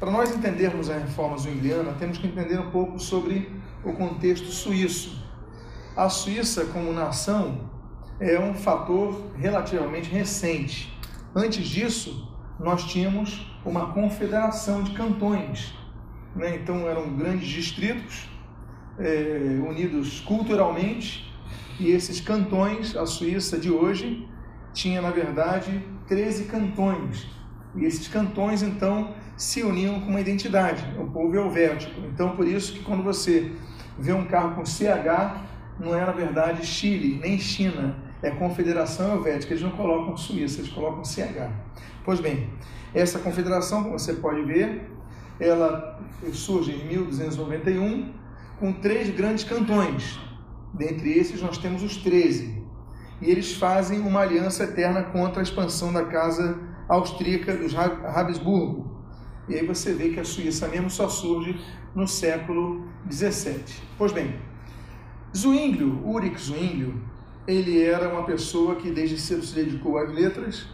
para nós entendermos a reforma zwingliana, temos que entender um pouco sobre o contexto suíço. A Suíça, como nação, é um fator relativamente recente. Antes disso, nós tínhamos uma confederação de cantões. Né? Então, eram grandes distritos é, unidos culturalmente, e esses cantões, a Suíça de hoje, tinha, na verdade, 13 cantões. E esses cantões, então, se uniam com uma identidade, o povo helvético. Então, por isso que quando você vê um carro com CH, não é, na verdade, Chile, nem China, é Confederação Helvética. Eles não colocam Suíça, eles colocam CH. Pois bem, essa confederação, como você pode ver, ela surge em 1291 com três grandes cantões. Dentre esses, nós temos os 13. E eles fazem uma aliança eterna contra a expansão da casa austríaca dos Habsburgo. E aí você vê que a Suíça mesmo só surge no século 17. Pois bem, Zwinglio, Ulrich Zwinglio, ele era uma pessoa que desde cedo se dedicou às letras,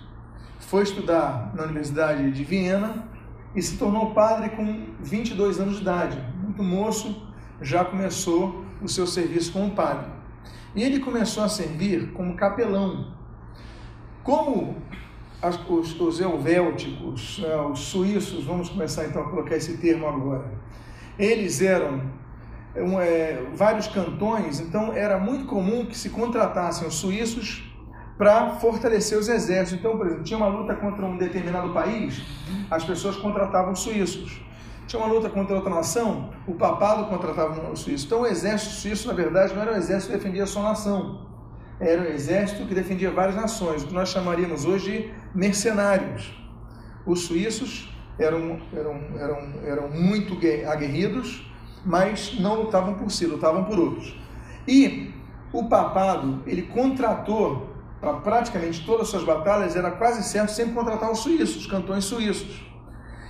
foi estudar na Universidade de Viena e se tornou padre com 22 anos de idade. Muito moço, já começou o seu serviço como padre. E ele começou a servir como capelão. Como as, os, os helvéticos, né, os suíços, vamos começar então a colocar esse termo agora, eles eram um, é, vários cantões, então era muito comum que se contratassem os suíços para fortalecer os exércitos. Então, por exemplo, tinha uma luta contra um determinado país, as pessoas contratavam os suíços. Tinha uma luta contra outra nação, o papado contratava os suíços. Então, o exército suíço, na verdade, não era um exército que defendia sua nação, era um exército que defendia várias nações, o que nós chamaríamos hoje de mercenários. Os suíços eram, eram, eram, eram muito aguerridos, mas não lutavam por si, lutavam por outros. E o papado, ele contratou para praticamente todas as suas batalhas, era quase certo sempre contratar os suíços, os cantões suíços.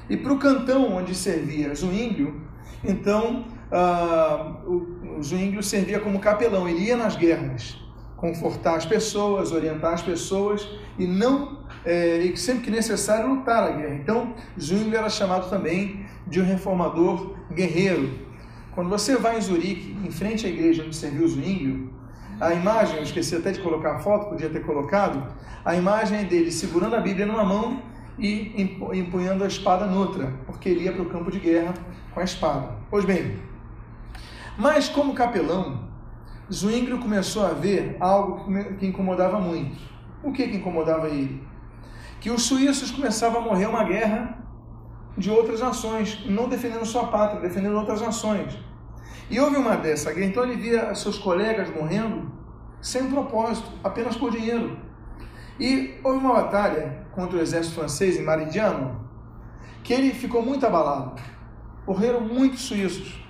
E para o cantão onde servia Zwinglio, então uh, o, o Zwinglio servia como capelão, ele ia nas guerras, confortar as pessoas, orientar as pessoas e não é, e sempre que necessário lutar a guerra. Então Zwinglio era chamado também de um reformador guerreiro. Quando você vai em Zurique, em frente à igreja onde serviu Zwinglio, a imagem, eu esqueci até de colocar a foto, podia ter colocado, a imagem é dele segurando a Bíblia numa mão e empunhando a espada noutra, porque ele ia para o campo de guerra com a espada. Pois bem, mas como capelão, Zwinglio começou a ver algo que incomodava muito. O que, que incomodava ele? Que os suíços começavam a morrer uma guerra de outras nações, não defendendo sua pátria, defendendo outras nações. E houve uma dessa guerra, então ele via seus colegas morrendo sem propósito, apenas por dinheiro. E houve uma batalha contra o exército francês em Maridiano, que ele ficou muito abalado. Morreram muitos suíços.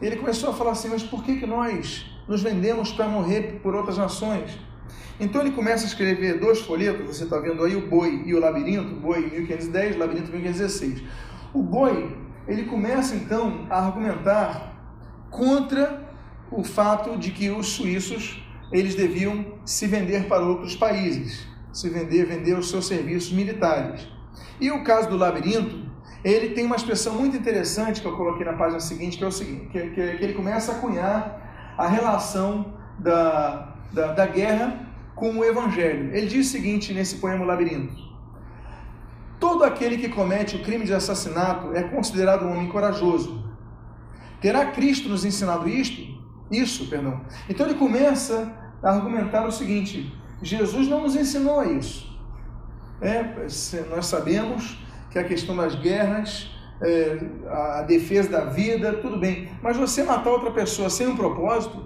Ele começou a falar assim: mas por que, que nós nos vendemos para morrer por outras nações? Então ele começa a escrever dois folhetos, você está vendo aí o Boi e o Labirinto, Boi 1510, Labirinto 1516. O Boi, ele começa então a argumentar contra o fato de que os suíços eles deviam se vender para outros países, se vender, vender os seus serviços militares. E o caso do labirinto, ele tem uma expressão muito interessante que eu coloquei na página seguinte, que é o seguinte, que, que, que ele começa a cunhar a relação da, da, da guerra com o evangelho. Ele diz o seguinte nesse poema Labirinto: Todo aquele que comete o crime de assassinato é considerado um homem corajoso Terá Cristo nos ensinado isto? Isso, perdão. Então ele começa a argumentar o seguinte: Jesus não nos ensinou a isso. É, nós sabemos que a questão das guerras, é, a defesa da vida, tudo bem. Mas você matar outra pessoa sem um propósito,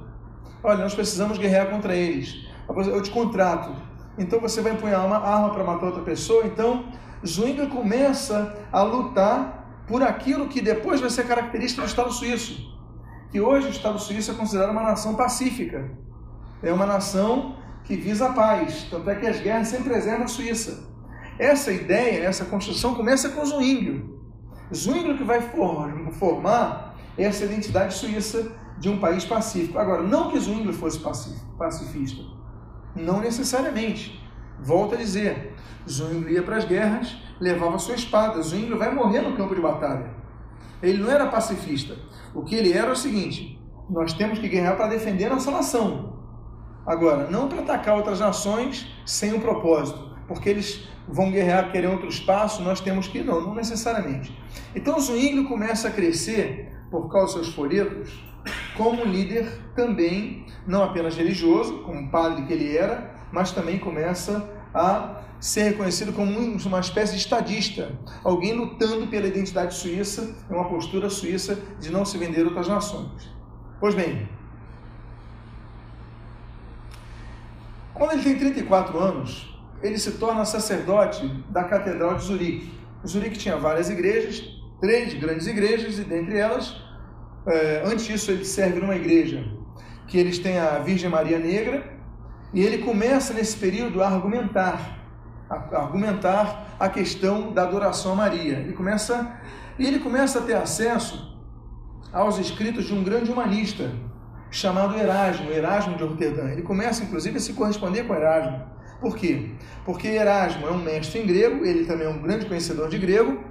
olha, nós precisamos guerrear contra eles. Eu te contrato. Então você vai empunhar uma arma para matar outra pessoa. Então Zwingli começa a lutar por aquilo que depois vai ser característica do Estado suíço. Que hoje o Estado suíço é considerado uma nação pacífica. É uma nação que visa a paz. Tanto é que as guerras sempre preservam a Suíça. Essa ideia, essa construção começa com Zwinglio. Zwinglio que vai formar essa identidade suíça de um país pacífico. Agora, não que Zwinglio fosse pacifista. Não necessariamente. Volto a dizer, Zwinglio ia para as guerras levava sua espada. Zwingli vai morrer no campo de batalha. Ele não era pacifista. O que ele era é o seguinte: nós temos que guerrear para defender nossa nação. Agora, não para atacar outras nações sem um propósito, porque eles vão guerrear, querer outro espaço, nós temos que não, não necessariamente. Então Zwingli começa a crescer por causa dos seus folhetos como líder também, não apenas religioso, como padre que ele era, mas também começa a ser reconhecido como uma espécie de estadista, alguém lutando pela identidade suíça, é uma postura suíça de não se vender outras nações. Pois bem, quando ele tem 34 anos, ele se torna sacerdote da Catedral de Zurique. Zurique tinha várias igrejas, três grandes igrejas, e dentre elas, é, antes disso, ele serve numa igreja que eles têm a Virgem Maria Negra, e ele começa nesse período a argumentar, a argumentar a questão da adoração a Maria. Ele começa, e ele começa a ter acesso aos escritos de um grande humanista chamado Erasmo, Erasmo de Roterdã. Ele começa, inclusive, a se corresponder com Erasmo. Por quê? Porque Erasmo é um mestre em grego, ele também é um grande conhecedor de grego.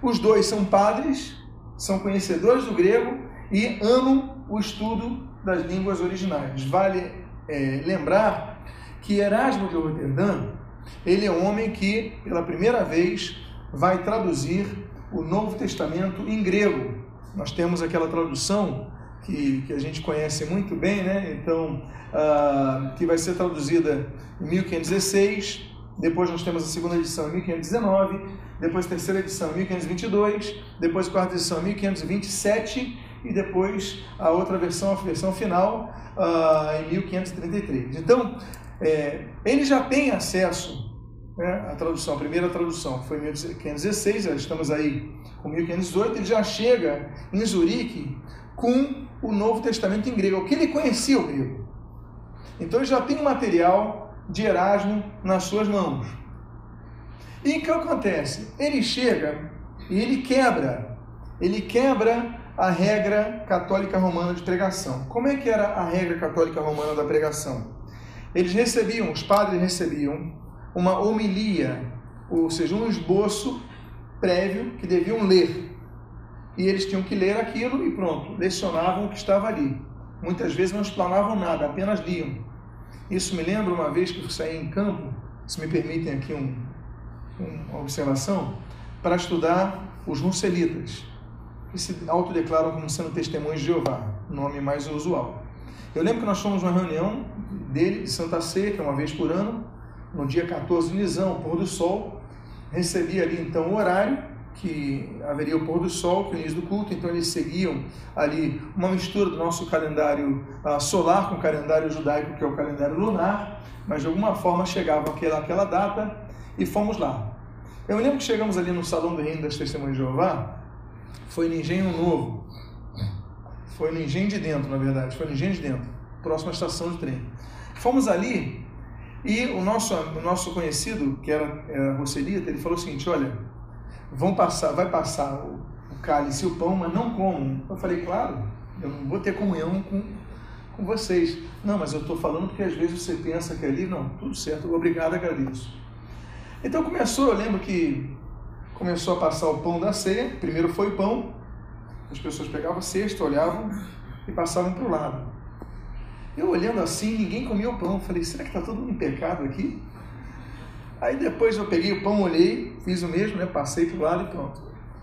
Os dois são padres, são conhecedores do grego e amam o estudo das línguas originais. Vale é, lembrar que Erasmo de Roterdã, ele é um homem que, pela primeira vez, vai traduzir o Novo Testamento em grego. Nós temos aquela tradução que, que a gente conhece muito bem, né? Então, uh, que vai ser traduzida em 1516, depois nós temos a segunda edição em 1519, depois a terceira edição em 1522, depois a quarta edição em 1527 e depois a outra versão, a versão final, uh, em 1533. Então, é, ele já tem acesso né, à tradução, a primeira tradução foi em 1516, estamos aí com 1518, ele já chega em Zurique com o Novo Testamento em grego, o que ele conhecia o grego. Então ele já tem um material de Erasmo nas suas mãos. E o que acontece? Ele chega e ele quebra, ele quebra a regra católica romana de pregação. Como é que era a regra católica romana da pregação? Eles recebiam, os padres recebiam uma homilia, ou seja, um esboço prévio que deviam ler. E eles tinham que ler aquilo e pronto, lecionavam o que estava ali. Muitas vezes não explanavam nada, apenas liam. Isso me lembra uma vez que eu saí em campo, se me permitem aqui um, uma observação, para estudar os Nucelitas, que se autodeclaram como sendo testemunhos de Jeová, nome mais usual. Eu lembro que nós fomos numa reunião dele, de Santa Ceia, que é uma vez por ano, no dia 14 de Nizão, pôr do sol, recebi ali então o horário, que haveria o pôr do sol, que é o início do culto, então eles seguiam ali uma mistura do nosso calendário uh, solar com o calendário judaico, que é o calendário lunar, mas de alguma forma chegava aquela, aquela data e fomos lá. Eu me lembro que chegamos ali no Salão do Reino das Testemunhas de Jeová, foi no Engenho Novo, foi no Engenho de Dentro, na verdade, foi no Engenho de Dentro, próxima estação de trem. Fomos ali e o nosso, o nosso conhecido, que era, era ele falou o seguinte, olha, vão passar, vai passar o, o cálice e o pão, mas não comam. Eu falei, claro, eu não vou ter comunhão com, com vocês. Não, mas eu estou falando porque às vezes você pensa que ali, não, tudo certo, obrigado, agradeço. Então começou, eu lembro que começou a passar o pão da ceia, primeiro foi o pão, as pessoas pegavam a cesta, olhavam e passavam para o lado. Eu olhando assim, ninguém comia o pão, falei, será que está todo mundo em pecado aqui? Aí depois eu peguei o pão, olhei, fiz o mesmo, né? Passei para o lado e pronto.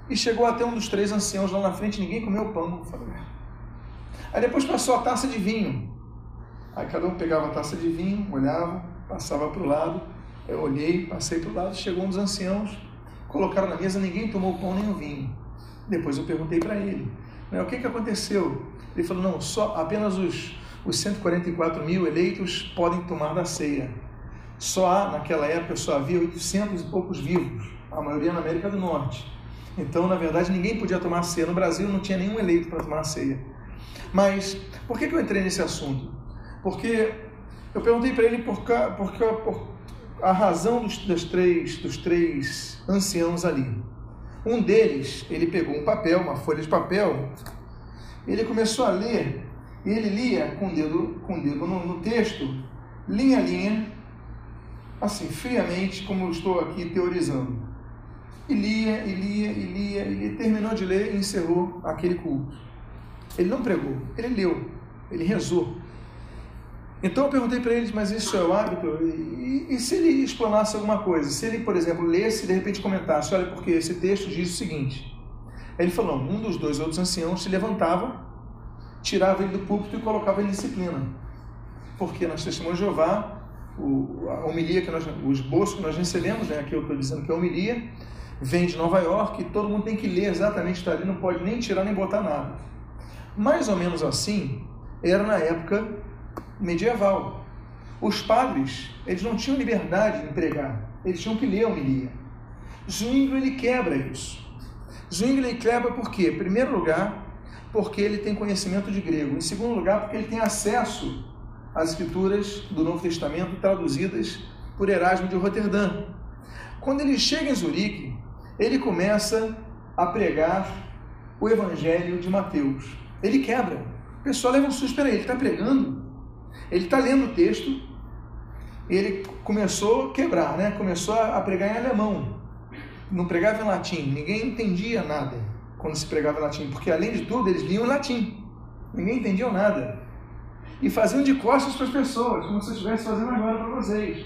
E chegou até um dos três anciãos lá na frente, ninguém comeu o pão. Falei, Aí depois passou a taça de vinho. Aí cada um pegava a taça de vinho, olhava, passava para o lado. Eu olhei, passei para o lado, chegou um dos anciãos, colocaram na mesa, ninguém tomou o pão nem o vinho. Depois eu perguntei para ele, né, o que, que aconteceu? Ele falou, não, só apenas os, os 144 mil eleitos podem tomar da ceia. Só naquela época, só havia 800 e poucos vivos, a maioria na América do Norte. Então, na verdade, ninguém podia tomar ceia. No Brasil não tinha nenhum eleito para tomar ceia. Mas, por que, que eu entrei nesse assunto? Porque eu perguntei para ele por, por, por a razão dos, dos, três, dos três anciãos ali. Um deles, ele pegou um papel, uma folha de papel, ele começou a ler, e ele lia com o dedo, com o dedo no, no texto, linha a linha, assim, friamente, como eu estou aqui teorizando. E lia, e lia, e lia, e terminou de ler e encerrou aquele culto. Ele não pregou, ele leu, ele rezou. Então eu perguntei para ele, mas isso é o hábito? E, e, se ele explanasse alguma coisa? Se ele, por exemplo, lesse e de repente comentasse, olha, porque esse texto diz o seguinte. Ele falou, um dos dois outros anciãos se levantava, tirava ele do púlpito e colocava ele em disciplina. Porque nós testemunhos de Jeová, o, a homilia que nós, o esboço que nós recebemos, né, aqui eu estou dizendo que é homilia, vem de Nova York e todo mundo tem que ler exatamente está ali, não pode nem tirar nem botar nada. Mais ou menos assim era na época medieval. Os padres, eles não tinham liberdade de pregar, eles tinham que ler a homilia. Zwingli, ele quebra isso. Zwingli quebra por quê? Em primeiro lugar, porque ele tem conhecimento de grego. Em segundo lugar, porque ele tem acesso às escrituras do Novo Testamento traduzidas por Erasmo de Roterdã. Quando ele chega em Zurique, ele começa a pregar o Evangelho de Mateus. Ele quebra. O pessoal leva um susto, espera aí, ele está pregando? Ele está lendo o texto, ele começou a quebrar, né? começou a pregar em alemão. Não pregava em latim, ninguém entendia nada quando se pregava em latim, porque além de tudo eles liam em latim, ninguém entendia nada. E faziam de costas para as pessoas, como se eu estivesse fazendo agora para vocês.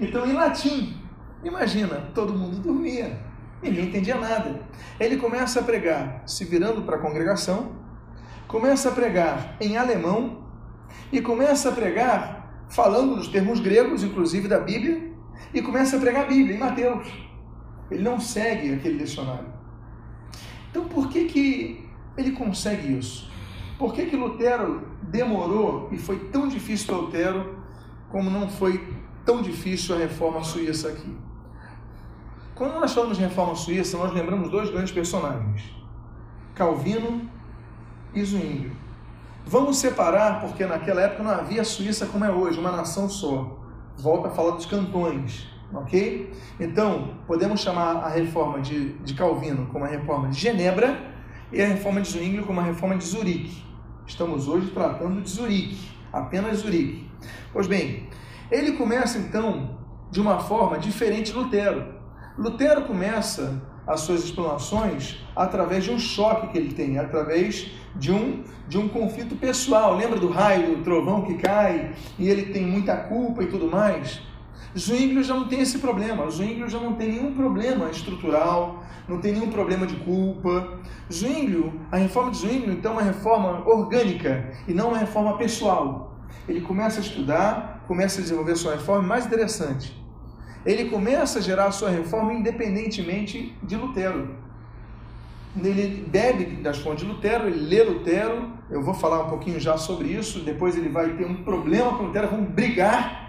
Então, em latim, imagina, todo mundo dormia, ninguém entendia nada. Ele começa a pregar se virando para a congregação, começa a pregar em alemão, e começa a pregar falando nos termos gregos, inclusive da Bíblia, e começa a pregar a Bíblia em Mateus. Ele não segue aquele dicionário. Então, por que, que ele consegue isso? Por que, que Lutero demorou e foi tão difícil para Lutero como não foi tão difícil a reforma suíça aqui? Quando nós falamos de reforma suíça, nós lembramos dois grandes personagens: Calvino e Zwingli. Vamos separar, porque naquela época não havia Suíça como é hoje, uma nação só. Volta a falar dos cantões, ok? Então, podemos chamar a reforma de, de Calvino como a reforma de Genebra e a reforma de Zwingli como a reforma de Zurique. Estamos hoje tratando de Zurique, apenas Zurique. Pois bem, ele começa então de uma forma diferente de Lutero. Lutero começa as suas explanações através de um choque que ele tem, através de um, de um conflito pessoal. Lembra do raio, do trovão que cai e ele tem muita culpa e tudo mais? Zwingli já não tem esse problema. Zwingli já não tem nenhum problema estrutural, não tem nenhum problema de culpa. Zwingli, a reforma de Zwingli, então, é uma reforma orgânica e não uma reforma pessoal. Ele começa a estudar, começa a desenvolver a sua reforma mais interessante ele começa a gerar a sua reforma independentemente de Lutero. Ele bebe das fontes de Lutero, ele lê Lutero, eu vou falar um pouquinho já sobre isso, depois ele vai ter um problema com Lutero, vão brigar.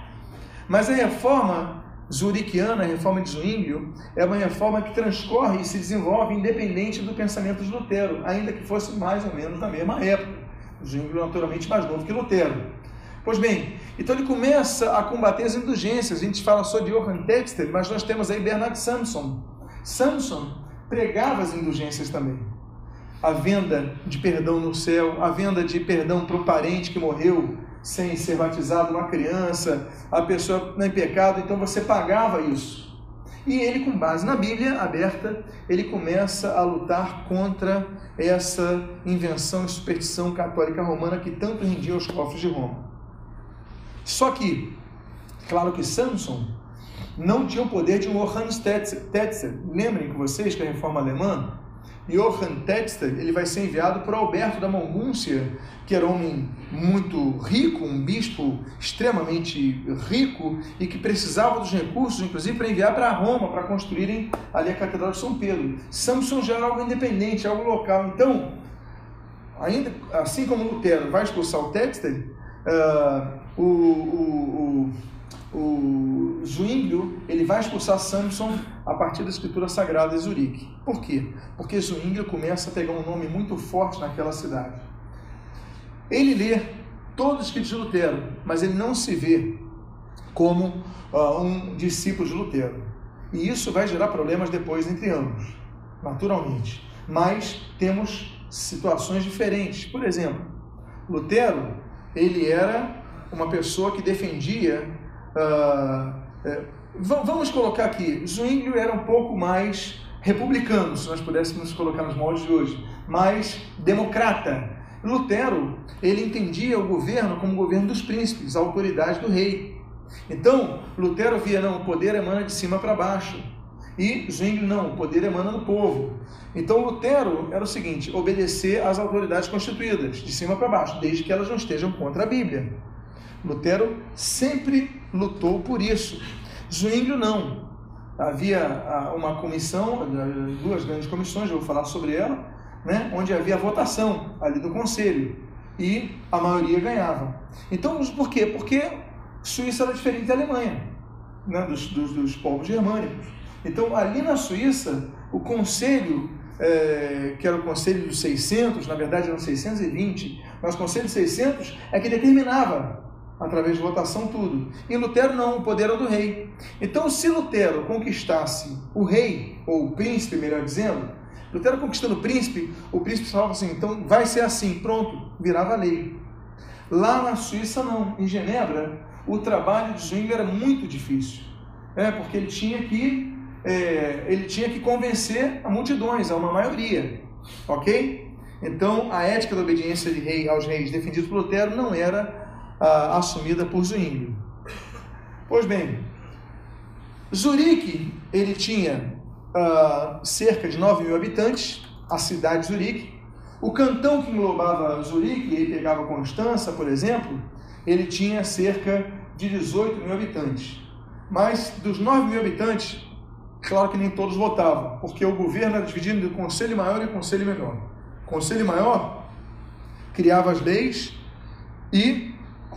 Mas a reforma zuriquiana, a reforma de Zwinglio, é uma reforma que transcorre e se desenvolve independente do pensamento de Lutero, ainda que fosse mais ou menos na mesma época. Zwinglio naturalmente mais novo que Lutero. Pois bem, então ele começa a combater as indulgências. A gente fala só de Johann Texter, mas nós temos aí Bernard Samson. Samson pregava as indulgências também. A venda de perdão no céu, a venda de perdão para um parente que morreu sem ser batizado, uma criança, a pessoa em pecado, então você pagava isso. E ele, com base na Bíblia aberta, ele começa a lutar contra essa invenção e superstição católica romana que tanto rendia aos cofres de Roma. Só que, claro que Samson não tinha o poder de Johann Tetzer. Lembrem com vocês que a reforma alemã, Johann Tetzer, ele vai ser enviado por Alberto da Mongúncia, que era um homem muito rico, um bispo extremamente rico e que precisava dos recursos, inclusive, para enviar para Roma, para construírem ali a Catedral de São Pedro. Samson já era algo independente, algo local. Então, ainda assim como Lutero vai expulsar o Tetzer, uh, o, o, o, o Zwinglio, ele vai expulsar Samson a partir da escritura sagrada de Zurique. Por quê? Porque Zwinglio começa a pegar um nome muito forte naquela cidade. Ele lê todos os escritos de Lutero, mas ele não se vê como uh, um discípulo de Lutero. E isso vai gerar problemas depois entre ambos, naturalmente. Mas temos situações diferentes. Por exemplo, Lutero, ele era uma pessoa que defendia. Uh, vamos colocar aqui, Zwinglio era um pouco mais republicano, se nós pudéssemos colocar nos moldes de hoje, mas democrata. Lutero, ele entendia o governo como o governo dos príncipes, a autoridade do rei. Então, Lutero via, não, o poder emana de cima para baixo. E Zwingli, não, o poder emana do povo. Então, Lutero era o seguinte: obedecer às autoridades constituídas, de cima para baixo, desde que elas não estejam contra a Bíblia. Lutero sempre lutou por isso. Zwingli não. Havia ah, uma comissão, duas grandes comissões, eu vou falar sobre ela, né, onde havia votação ali do conselho e a maioria ganhava. Então, por quê? Porque Suíça era diferente da Alemanha, né, dos, dos, dos povos germânicos. Então, ali na Suíça, o conselho, é, que era o conselho dos 600, na verdade eram 620, mas o conselho dos 600 é que determinava, através de votação, tudo. E Lutero não, o poder era do rei. Então, se Lutero conquistasse o rei, ou o príncipe, melhor dizendo, Lutero conquistando o príncipe, o príncipe falava assim, então vai ser assim, pronto, virava lei. Lá na Suíça não, em Genebra, o trabalho de Zwingli era muito difícil, é, porque ele tinha que é, ele tinha que convencer a multidões, a uma maioria, ok? Então a ética da obediência de rei aos reis defendida por Lutero não era ah, assumida por Zwingli. Pois bem, Zurique ele tinha uh, cerca de 9 mil habitantes, a cidade de Zurique. O cantão que englobava Zurique, ele pegava Constança, por exemplo, ele tinha cerca de 18 mil habitantes. Mas dos 9 mil habitantes, claro que nem todos votavam, porque o governo era dividido em conselho maior e conselho menor. O conselho maior criava as leis e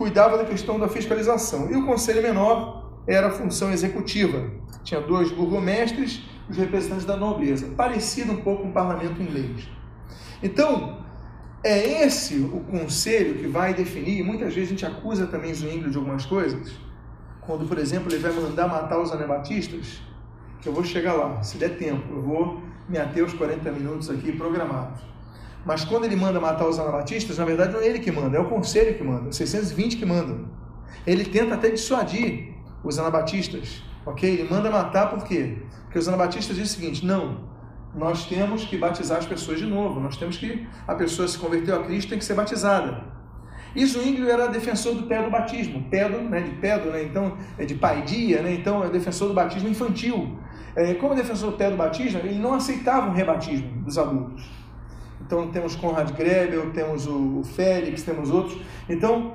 cuidava da questão da fiscalização. E o conselho menor era a função executiva. Tinha dois burgomestres os representantes da nobreza, parecido um pouco com o parlamento inglês. Então, é esse o conselho que vai definir, muitas vezes a gente acusa também Zwingli de algumas coisas, quando, por exemplo, ele vai mandar matar os anabatistas, que eu vou chegar lá, se der tempo, eu vou me ater os 40 minutos aqui programados. Mas quando ele manda matar os anabatistas, na verdade não é ele que manda, é o conselho que manda, 620 que mandam. Ele tenta até dissuadir os anabatistas, ok? Ele manda matar por quê? Porque os anabatistas dizem o seguinte: não, nós temos que batizar as pessoas de novo, nós temos que. A pessoa se converteu a Cristo tem que ser batizada. E Zwingli era defensor do pé do batismo, pedo, né, de pedo, né, então é de paidia, né, então é defensor do batismo infantil. É, como defensor do pé do batismo, ele não aceitava o rebatismo dos adultos. Então temos Conrad Grebel, temos o Félix, temos outros. Então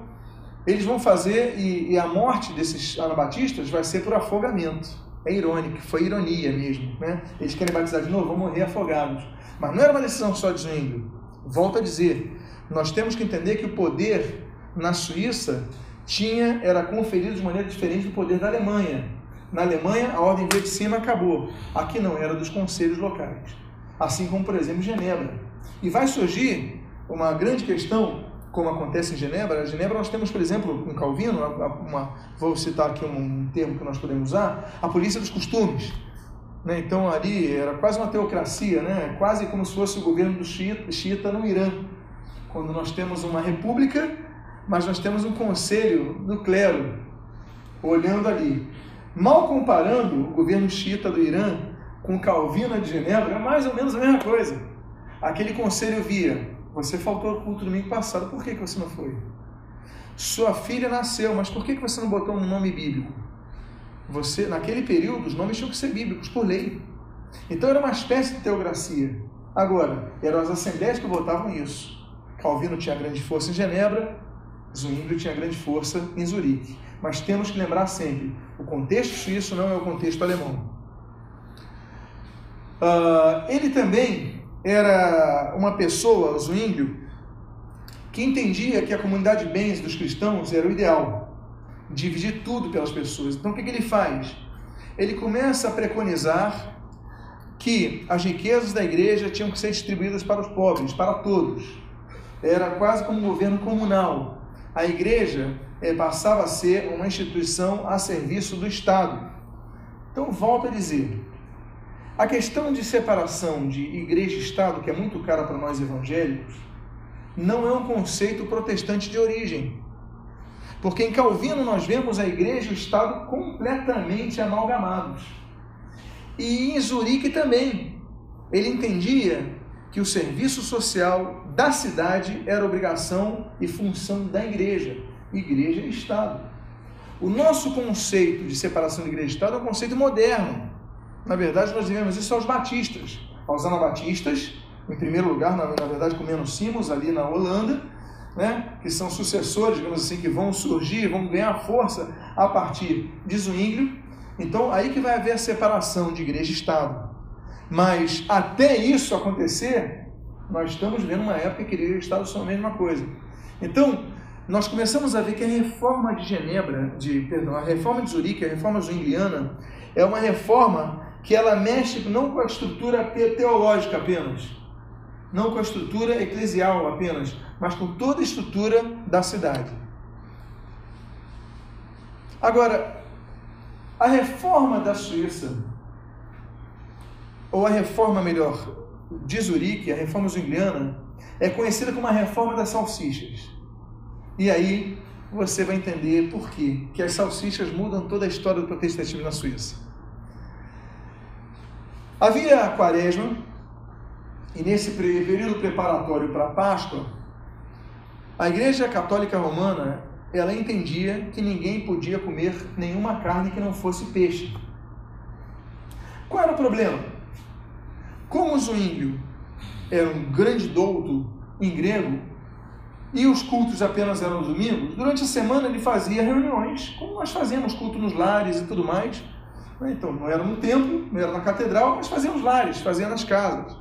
eles vão fazer, e, e a morte desses anabatistas vai ser por afogamento. É irônico, foi ironia mesmo. Né? Eles querem batizar de novo, vão morrer afogados. Mas não era uma decisão só de Zwingli. Volto a dizer, nós temos que entender que o poder na Suíça tinha era conferido de maneira diferente do poder da Alemanha. Na Alemanha, a ordem veio de cima acabou. Aqui não, era dos conselhos locais. Assim como, por exemplo, Genebra. E vai surgir uma grande questão como acontece em Genebra. Em Genebra nós temos, por exemplo, em Calvino, uma, vou citar aqui um termo que nós podemos usar, a polícia dos costumes. Né? Então ali era quase uma teocracia, né? quase como se fosse o governo do xiita, no Irã. Quando nós temos uma república, mas nós temos um conselho do clero olhando ali. Mal comparando o governo xiita do Irã com Calvino de Genebra, é mais ou menos a mesma coisa. Aquele conselho via você faltou ao culto domingo passado, por que, que você não foi? Sua filha nasceu, mas por que, que você não botou um nome bíblico? Você, naquele período, os nomes tinham que ser bíblicos, por lei. Então era uma espécie de teocracia. Agora, eram as assembleias que votavam isso. Calvino tinha grande força em Genebra, Zwingli tinha grande força em Zurique. Mas temos que lembrar sempre: o contexto suíço não é o contexto alemão. Uh, ele também era uma pessoa, Zwinglio, que entendia que a comunidade de bens dos cristãos era o ideal, dividir tudo pelas pessoas. Então o que, que ele faz? Ele começa a preconizar que as riquezas da igreja tinham que ser distribuídas para os pobres, para todos. Era quase como um governo comunal. A igreja é, passava a ser uma instituição a serviço do Estado. Então, volto a dizer: a questão de separação de igreja e Estado, que é muito cara para nós evangélicos, não é um conceito protestante de origem. Porque em Calvino nós vemos a igreja e o Estado completamente amalgamados. E em Zurique também. ele entendia que o serviço social da cidade era obrigação e função da igreja, igreja e Estado. O nosso conceito de separação de igreja e Estado é um conceito moderno. Na verdade, nós devemos isso aos batistas, aos anabatistas, em primeiro lugar, na, na verdade, com menos Simons, ali na Holanda, né, que são sucessores, digamos assim, que vão surgir, vão ganhar força a partir de Zwinglio. Então, aí que vai haver a separação de igreja e Estado. Mas até isso acontecer, nós estamos vendo uma época que igreja e Estado são a mesma coisa. Então, nós começamos a ver que a reforma de Genebra, de, perdão, a reforma de Zurique, a reforma zwingliana, é uma reforma que ela mexe não com a estrutura teológica apenas, não com a estrutura eclesial apenas, mas com toda a estrutura da cidade. Agora, a reforma da Suíça, ou a reforma melhor, de Zurique, a reforma zwingliana, é conhecida como a reforma das salsichas. E aí você vai entender por quê, que as salsichas mudam toda a história do protestantismo na Suíça. Havia a quaresma, e nesse período preparatório para a Páscoa, a Igreja Católica Romana, ela entendia que ninguém podia comer nenhuma carne que não fosse peixe. Qual era o problema? Como o Zwinglio era um grande douto em grego, e os cultos apenas eram domingos, durante a semana ele fazia reuniões, como nós fazemos culto nos lares e tudo mais. Então, não era no templo, não era na catedral, mas fazia nos lares, fazia nas casas.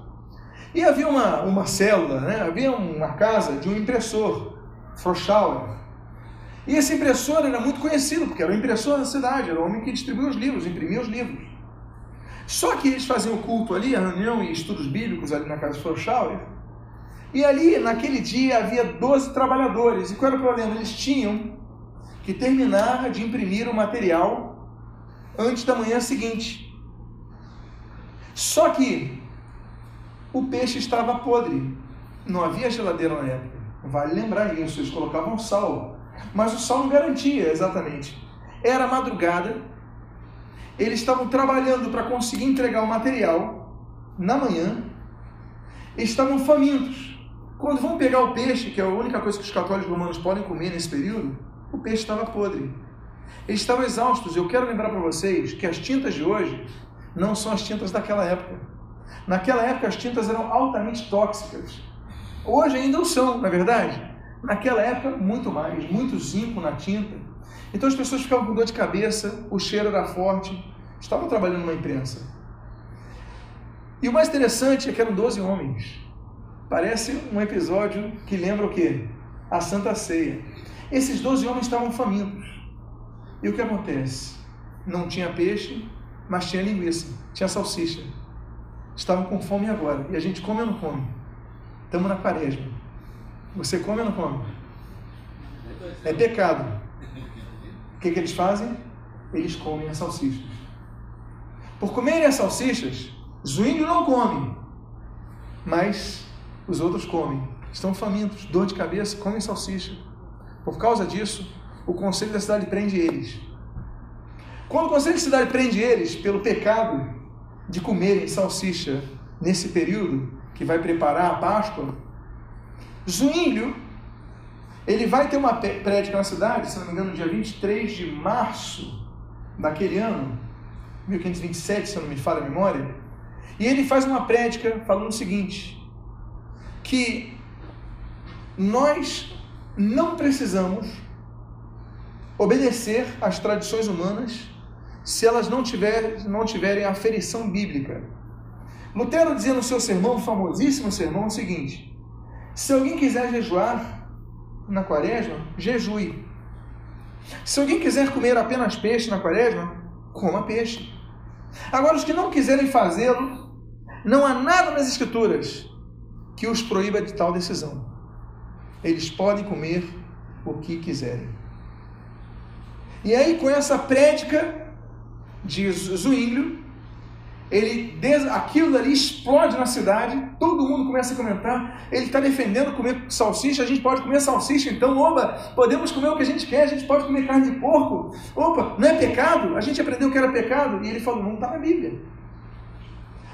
E havia uma, uma célula, né? havia uma casa de um impressor, Froschauer. E esse impressor era muito conhecido, porque era o impressor da cidade, era o homem que distribuía os livros, imprimia os livros. Só que eles faziam o culto ali, a reunião e estudos bíblicos ali na casa de Froschauer. E ali, naquele dia, havia 12 trabalhadores. E qual era o problema? Eles tinham que terminar de imprimir o material antes da manhã seguinte. Só que o peixe estava podre. Não havia geladeira na época. Vale lembrar isso, eles colocavam sal. Mas o sal não garantia exatamente. Era madrugada, eles estavam trabalhando para conseguir entregar o material na manhã, estavam famintos. Quando vão pegar o peixe, que é a única coisa que os católicos romanos podem comer nesse período, o peixe estava podre. Eles estavam exaustos. Eu quero lembrar para vocês que as tintas de hoje não são as tintas daquela época. Naquela época as tintas eram altamente tóxicas. Hoje ainda não são, na é verdade. Naquela época, muito mais, muito zinco na tinta. Então as pessoas ficavam com dor de cabeça, o cheiro era forte, estavam trabalhando numa imprensa. E o mais interessante é que eram 12 homens. Parece um episódio que lembra o quê? A Santa Ceia. Esses 12 homens estavam famintos. E o que acontece? Não tinha peixe, mas tinha linguiça, tinha salsicha estavam com fome agora. E a gente come ou não come? Estamos na quaresma. Você come ou não come? É pecado. O que, que eles fazem? Eles comem as salsichas. Por comerem as salsichas, Zwinglio não come, mas os outros comem. Estão famintos, dor de cabeça, comem salsicha. Por causa disso, o conselho da cidade prende eles. Quando o conselho da cidade prende eles pelo pecado de comerem salsicha nesse período que vai preparar a Páscoa, Zwinglio, ele vai ter uma prédica na cidade, se não me engano, no dia 23 de março daquele ano, 1527, se não me falha a memória, e ele faz uma prédica falando o seguinte, que nós não precisamos obedecer às tradições humanas se elas não, tiver, não tiverem aferição bíblica. Lutero dizia no seu sermão, famosíssimo sermão, o seguinte: se alguém quiser jejuar na quaresma, jejue. Se alguém quiser comer apenas peixe na quaresma, coma peixe. Agora, os que não quiserem fazê-lo, não há nada nas Escrituras que os proíba de tal decisão. Eles podem comer o que quiserem. E aí, com essa prédica, de Zwinglio, ele, aquilo ali explode na cidade, todo mundo começa a comentar, ele está defendendo comer salsicha, a gente pode comer salsicha, então, opa, podemos comer o que a gente quer, a gente pode comer carne de porco, opa, não é pecado? A gente aprendeu que era pecado, e ele falou, não está na Bíblia.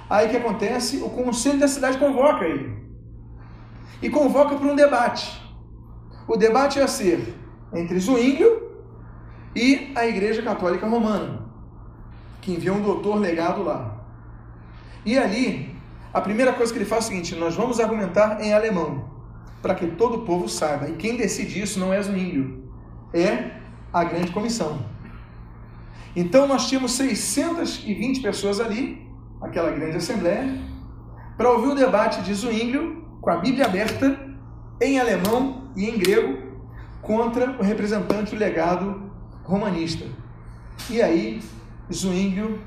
Aí o que acontece? O conselho da cidade convoca ele. E convoca para um debate. O debate ia ser entre Zwinglio e a Igreja Católica Romana, que enviou um doutor legado lá. E ali, a primeira coisa que ele faz é o seguinte: nós vamos argumentar em alemão, para que todo o povo saiba. E quem decide isso não é Zwinglio, é a grande comissão. Então nós tínhamos 620 pessoas ali, aquela grande assembleia, para ouvir o debate de Zwinglio, com a Bíblia aberta, em alemão e em grego, contra o representante do legado romanista. E aí, Zwinglio,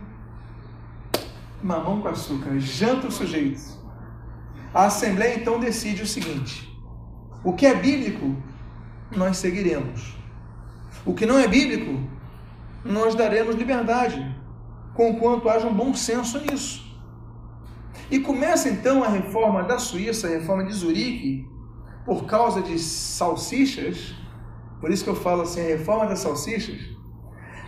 mamão com açúcar, janta o sujeito. A Assembleia então decide o seguinte: o que é bíblico, nós seguiremos. O que não é bíblico, nós daremos liberdade, conquanto haja um bom senso nisso. E começa então a reforma da Suíça, a reforma de Zurique, por causa de salsichas, por isso que eu falo assim, a reforma das salsichas.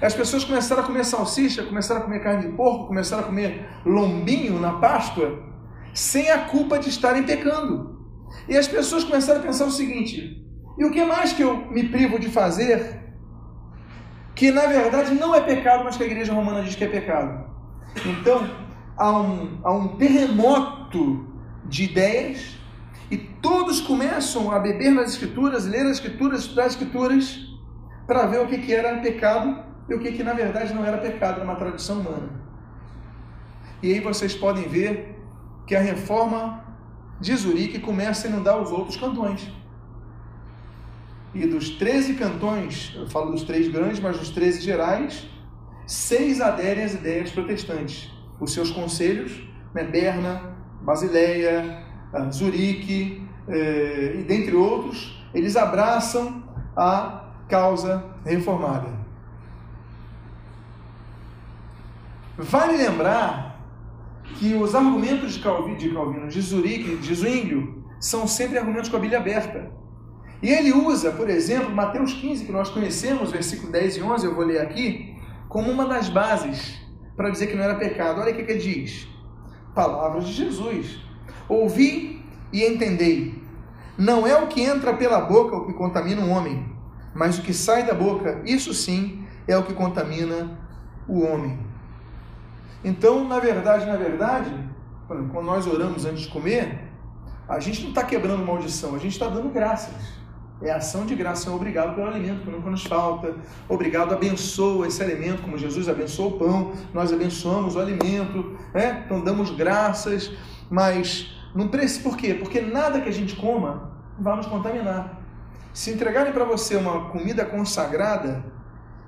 As pessoas começaram a comer salsicha, começaram a comer carne de porco, começaram a comer lombinho na Páscoa, sem a culpa de estarem pecando. E as pessoas começaram a pensar o seguinte: e o que mais que eu me privo de fazer, que na verdade não é pecado, mas que a igreja romana diz que é pecado? Então, há um, há um terremoto de ideias e todos começam a beber nas escrituras, ler as escrituras, estudar as escrituras, para ver o que, que era pecado e o que, que na verdade não era pecado, era uma tradição humana. E aí vocês podem ver que a reforma de Zurique começa a inundar os outros cantões. E dos 13 cantões, eu falo dos três grandes, mas dos 13 gerais, seis aderem às ideias protestantes. Os seus conselhos, Berna, Basileia, Zurique, eh, e dentre outros, eles abraçam a causa reformada. Vale lembrar que os argumentos de Calvino, de, Calvino, de Zurique, de Zwinglio, são sempre argumentos com a Bíblia aberta. E ele usa, por exemplo, Mateus 15, que nós conhecemos, versículo 10 e 11, eu vou ler aqui, como uma das bases para dizer que não era pecado. Olha o que, que diz: Palavras de Jesus. Ouvi e entendei. Não é o que entra pela boca o que contamina o homem, mas o que sai da boca, isso sim, é o que contamina o homem. Então, na verdade, na verdade, quando nós oramos antes de comer, a gente não está quebrando maldição, a gente está dando graças. É ação de graça, é obrigado pelo alimento que nunca nos falta. Obrigado, abençoa esse alimento, como Jesus abençoou o pão, nós abençoamos o alimento, né? então damos graças, mas não precisa, por quê? Porque nada que a gente coma vai nos contaminar. Se entregarem para você uma comida consagrada,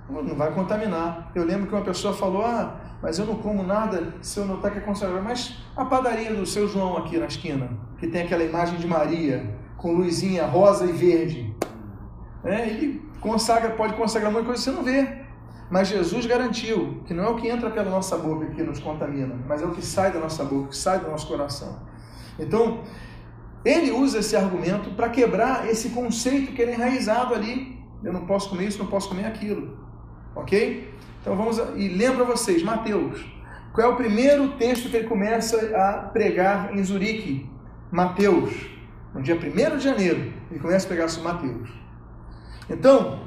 não vai contaminar. Eu lembro que uma pessoa falou: Ah, mas eu não como nada se eu notar que é consagrado. Mas a padaria do seu João aqui na esquina, que tem aquela imagem de Maria com luzinha rosa e verde, é, ele consagra, pode consagrar muita coisa que você não vê. Mas Jesus garantiu que não é o que entra pela nossa boca que nos contamina, mas é o que sai da nossa boca, que sai do nosso coração. Então, ele usa esse argumento para quebrar esse conceito que ele é enraizado ali. Eu não posso comer isso, não posso comer aquilo. Ok? Então vamos. A... E lembra vocês, Mateus. Qual é o primeiro texto que ele começa a pregar em Zurique? Mateus. No dia 1 de janeiro, ele começa a pregar sobre Mateus. Então,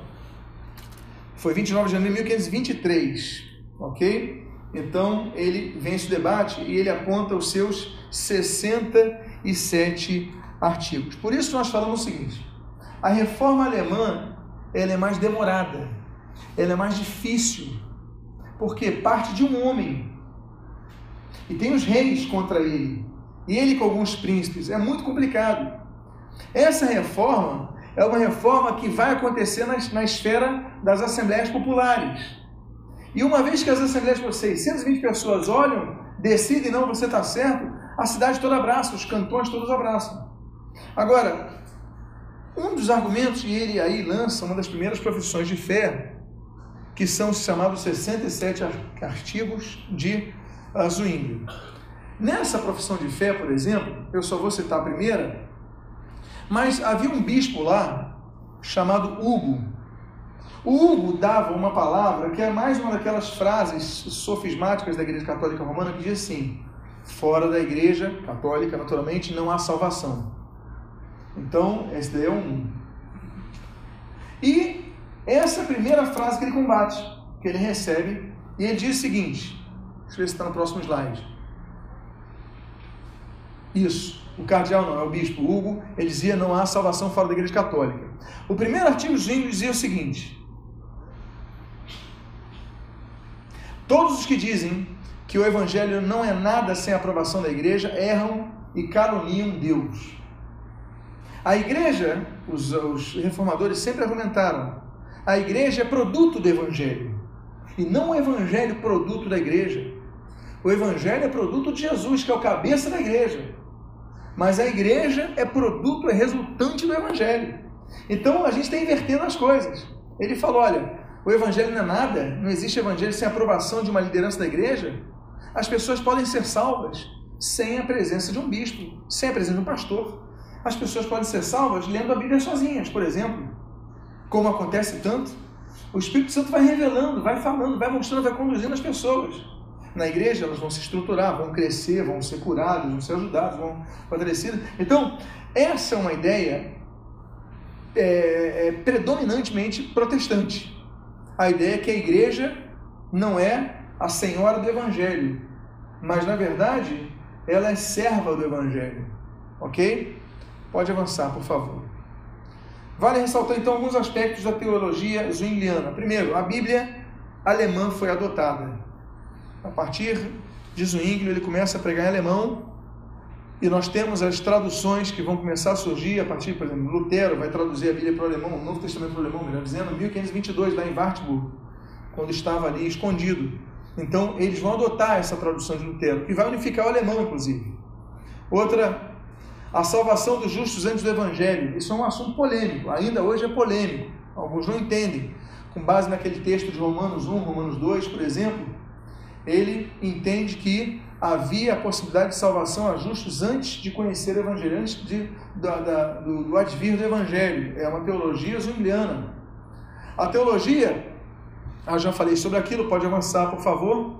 foi 29 de janeiro de 1523. Ok? Então ele vence o debate e ele aponta os seus 67 artigos. Por isso nós falamos o seguinte: a reforma alemã ela é mais demorada, ela é mais difícil, porque parte de um homem e tem os reis contra ele e ele com alguns príncipes é muito complicado. Essa reforma é uma reforma que vai acontecer na, na esfera das assembleias populares. E uma vez que as assembleias por 620 pessoas olham, decidem, não, você está certo, a cidade toda abraça, os cantões todos abraçam. Agora, um dos argumentos que ele aí lança, uma das primeiras profissões de fé, que são os chamados 67 artigos de Zwingli. Nessa profissão de fé, por exemplo, eu só vou citar a primeira, mas havia um bispo lá, chamado Hugo, o Hugo dava uma palavra que é mais uma daquelas frases sofismáticas da Igreja Católica Romana que diz assim: Fora da igreja católica, naturalmente, não há salvação. Então, esse daí é um. E essa primeira frase que ele combate, que ele recebe, e ele diz o seguinte: deixa eu ver se está no próximo slide. Isso, o cardeal não, é o bispo Hugo, ele dizia não há salvação fora da igreja católica. O primeiro artigo dizia o seguinte: Todos os que dizem que o evangelho não é nada sem a aprovação da igreja erram e caluniam Deus. A igreja, os, os reformadores sempre argumentaram, a igreja é produto do evangelho e não o evangelho produto da igreja. O evangelho é produto de Jesus, que é o cabeça da igreja. Mas a igreja é produto, é resultante do evangelho. Então a gente está invertendo as coisas. Ele falou: olha, o evangelho não é nada, não existe evangelho sem aprovação de uma liderança da igreja. As pessoas podem ser salvas sem a presença de um bispo, sem a presença de um pastor. As pessoas podem ser salvas lendo a Bíblia sozinhas, por exemplo. Como acontece tanto, o Espírito Santo vai revelando, vai falando, vai mostrando, vai conduzindo as pessoas. Na igreja elas vão se estruturar, vão crescer, vão ser curadas, vão ser ajudadas, vão fortalecidas. Então, essa é uma ideia é, é, predominantemente protestante. A ideia é que a igreja não é a senhora do evangelho, mas na verdade ela é serva do evangelho. Ok? Pode avançar, por favor. Vale ressaltar então alguns aspectos da teologia zwingliana. Primeiro, a Bíblia alemã foi adotada. A partir de Zwingli, ele começa a pregar em alemão e nós temos as traduções que vão começar a surgir a partir, por exemplo, Lutero vai traduzir a Bíblia para o alemão, o Novo Testamento para o alemão, melhor dizendo, 1522, lá em Wartburg, quando estava ali escondido. Então, eles vão adotar essa tradução de Lutero, que vai unificar o alemão, inclusive. Outra a salvação dos justos antes do Evangelho. Isso é um assunto polêmico, ainda hoje é polêmico. Alguns não entendem. Com base naquele texto de Romanos 1, Romanos 2, por exemplo, ele entende que havia a possibilidade de salvação a justos antes de conhecer o Evangelho, antes de, da, da, do, do advir do Evangelho. É uma teologia zwingliana. A teologia, eu já falei sobre aquilo, pode avançar, por favor.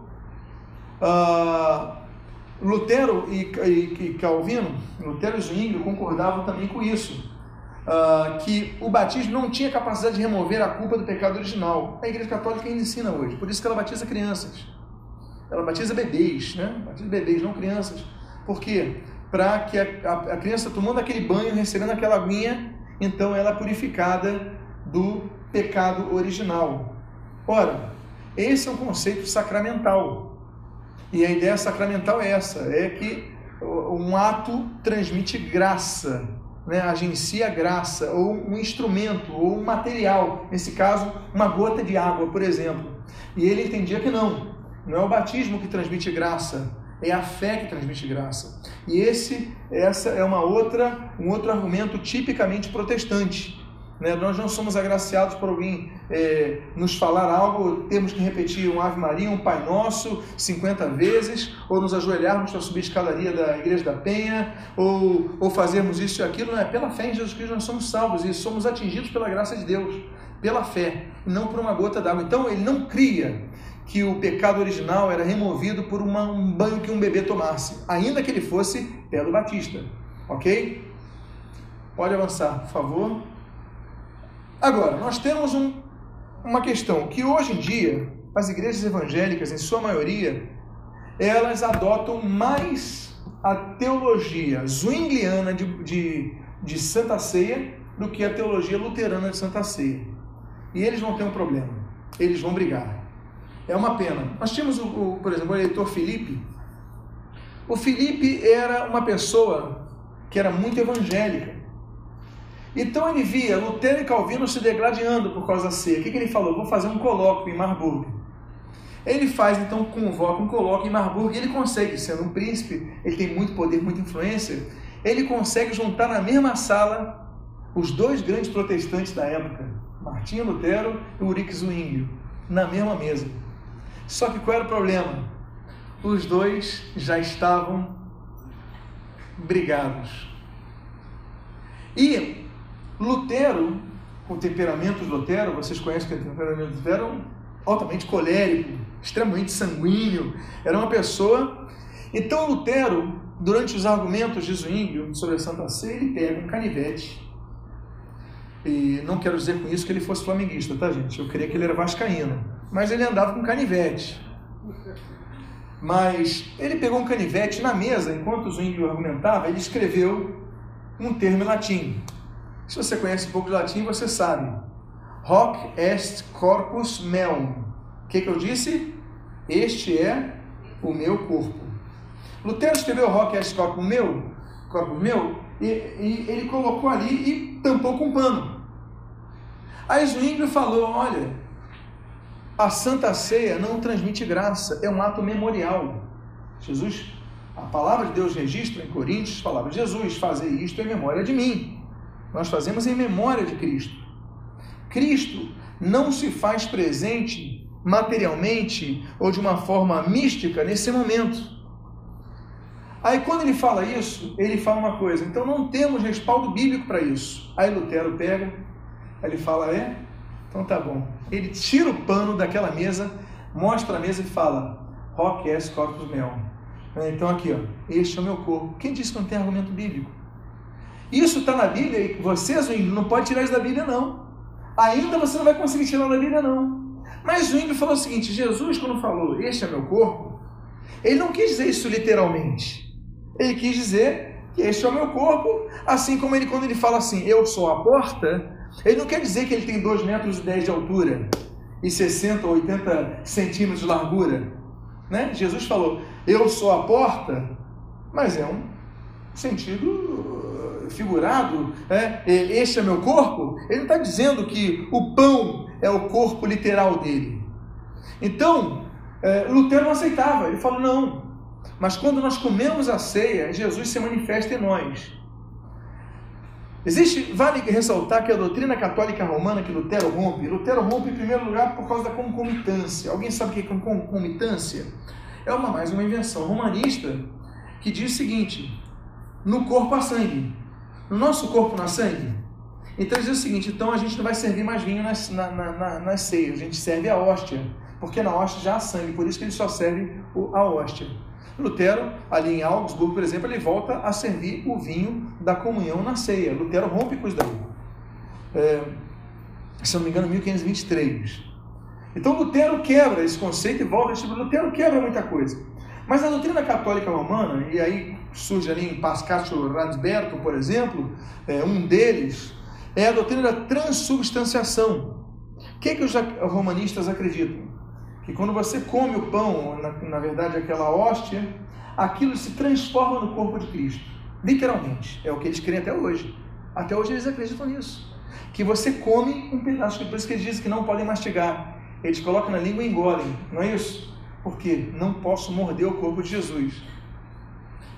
Uh, Lutero e, e, e, Calvino, Lutero e Zwingli concordavam também com isso, uh, que o batismo não tinha capacidade de remover a culpa do pecado original. A Igreja Católica ainda ensina hoje, por isso que ela batiza crianças. Ela batiza bebês, né? Batiza bebês, não crianças. Por quê? Para que a, a, a, criança tomando aquele banho, recebendo aquela aguinha, então ela é purificada do pecado original. Ora, esse é um conceito sacramental. E a ideia sacramental é essa: é que um ato transmite graça, né? agencia graça, ou um instrumento, ou um material, nesse caso, uma gota de água, por exemplo. E ele entendia que não, não é o batismo que transmite graça, é a fé que transmite graça. E esse, essa é uma outra, um outro argumento tipicamente protestante. Né? Nós não somos agraciados por alguém é, nos falar algo, temos que repetir um Ave Maria, um Pai Nosso 50 vezes, ou nos ajoelharmos para subir a escadaria da Igreja da Penha, ou, ou fazermos isso e aquilo. Não é pela fé em Jesus Cristo nós somos salvos e somos atingidos pela graça de Deus, pela fé, não por uma gota d'água. Então ele não cria que o pecado original era removido por uma, um banho que um bebê tomasse, ainda que ele fosse pelo Batista. Ok? Pode avançar, por favor. Agora, nós temos um, uma questão que hoje em dia, as igrejas evangélicas, em sua maioria, elas adotam mais a teologia zwingliana de, de, de Santa Ceia do que a teologia luterana de Santa Ceia. E eles vão ter um problema. Eles vão brigar. É uma pena. Nós tínhamos, o, o, por exemplo, o eleitor Felipe. O Felipe era uma pessoa que era muito evangélica. Então ele via Lutero e Calvino se degladiando por causa da ceia. O que, que ele falou? Vou fazer um colóquio em Marburg. Ele faz, então, convoca um colóquio em Marburg e ele consegue, sendo um príncipe, ele tem muito poder, muita influência, ele consegue juntar na mesma sala os dois grandes protestantes da época, Martinho Lutero e Ulrich Zwingli, na mesma mesa. Só que qual era o problema? Os dois já estavam brigados. E Lutero, o temperamento de Lutero, vocês conhecem que o temperamento de Lutero, altamente colérico, extremamente sanguíneo, era uma pessoa Então Lutero, durante os argumentos de Zwinglio sobre a Santa Ceia, ele pega um canivete. E não quero dizer com isso que ele fosse flamenguista, tá, gente? Eu creia que ele era vascaíno. Mas ele andava com canivete. Mas ele pegou um canivete na mesa, enquanto o Zwinglio argumentava, ele escreveu um termo em latim. Se você conhece um pouco de latim, você sabe. Hoc est corpus meum. O que, que eu disse? Este é o meu corpo. Lutero escreveu Hoc est corpus meu, corpus meu, e, e ele colocou ali e tampou com pano. Aí Zwinglio falou, olha, a Santa Ceia não transmite graça, é um ato memorial. Jesus, a palavra de Deus registra em Coríntios, palavra Jesus, fazer isto em memória de mim. Nós fazemos em memória de Cristo. Cristo não se faz presente materialmente ou de uma forma mística nesse momento. Aí quando ele fala isso, ele fala uma coisa, então não temos respaldo bíblico para isso. Aí Lutero pega, ele fala, é, então tá bom. Ele tira o pano daquela mesa, mostra a mesa e fala: Rock est corpus meum. Então aqui, ó, este é o meu corpo. Quem disse que não tem argumento bíblico? Isso está na Bíblia e você, Zwingli, não pode tirar isso da Bíblia, não. Ainda você não vai conseguir tirar da Bíblia, não. Mas Zwingli falou o seguinte: Jesus, quando falou, este é meu corpo, ele não quis dizer isso literalmente. Ele quis dizer que este é o meu corpo, assim como ele, quando ele fala assim, eu sou a porta, ele não quer dizer que ele tem 2 metros e 10 de altura e 60 ou 80 centímetros de largura. Né? Jesus falou, eu sou a porta, mas é um sentido uh, figurado. Né? Este é meu corpo. Ele não está dizendo que o pão é o corpo literal dele. Então, é, Lutero não aceitava. Ele falou, não. Mas quando nós comemos a ceia, Jesus se manifesta em nós. Existe, vale ressaltar que a doutrina católica romana que Lutero rompe, Lutero rompe em primeiro lugar por causa da concomitância. Alguém sabe o que é concomitância? É uma mais uma invenção romanista que diz o seguinte: no corpo há sangue, no nosso corpo não há sangue. Então diz o seguinte: então a gente não vai servir mais vinho nas, na, na, na, nas ceias, a gente serve a hóstia, porque na hóstia já há sangue, por isso que ele só serve a hóstia. Lutero, ali em Augsburgo, por exemplo, ele volta a servir o vinho da comunhão na ceia. Lutero rompe com isso daí. É, se não me engano, 1523. Então Lutero quebra esse conceito e volta a tipo, Lutero quebra muita coisa. Mas a doutrina católica romana, e aí surge ali em Pascatio Ransberto, por exemplo, é, um deles, é a doutrina da transubstanciação. O que, é que os romanistas acreditam? Que quando você come o pão, na, na verdade aquela hóstia, aquilo se transforma no corpo de Cristo. Literalmente. É o que eles creem até hoje. Até hoje eles acreditam nisso. Que você come um pedaço, por isso que eles dizem que não podem mastigar. Eles colocam na língua e engolem, não é isso? Porque não posso morder o corpo de Jesus.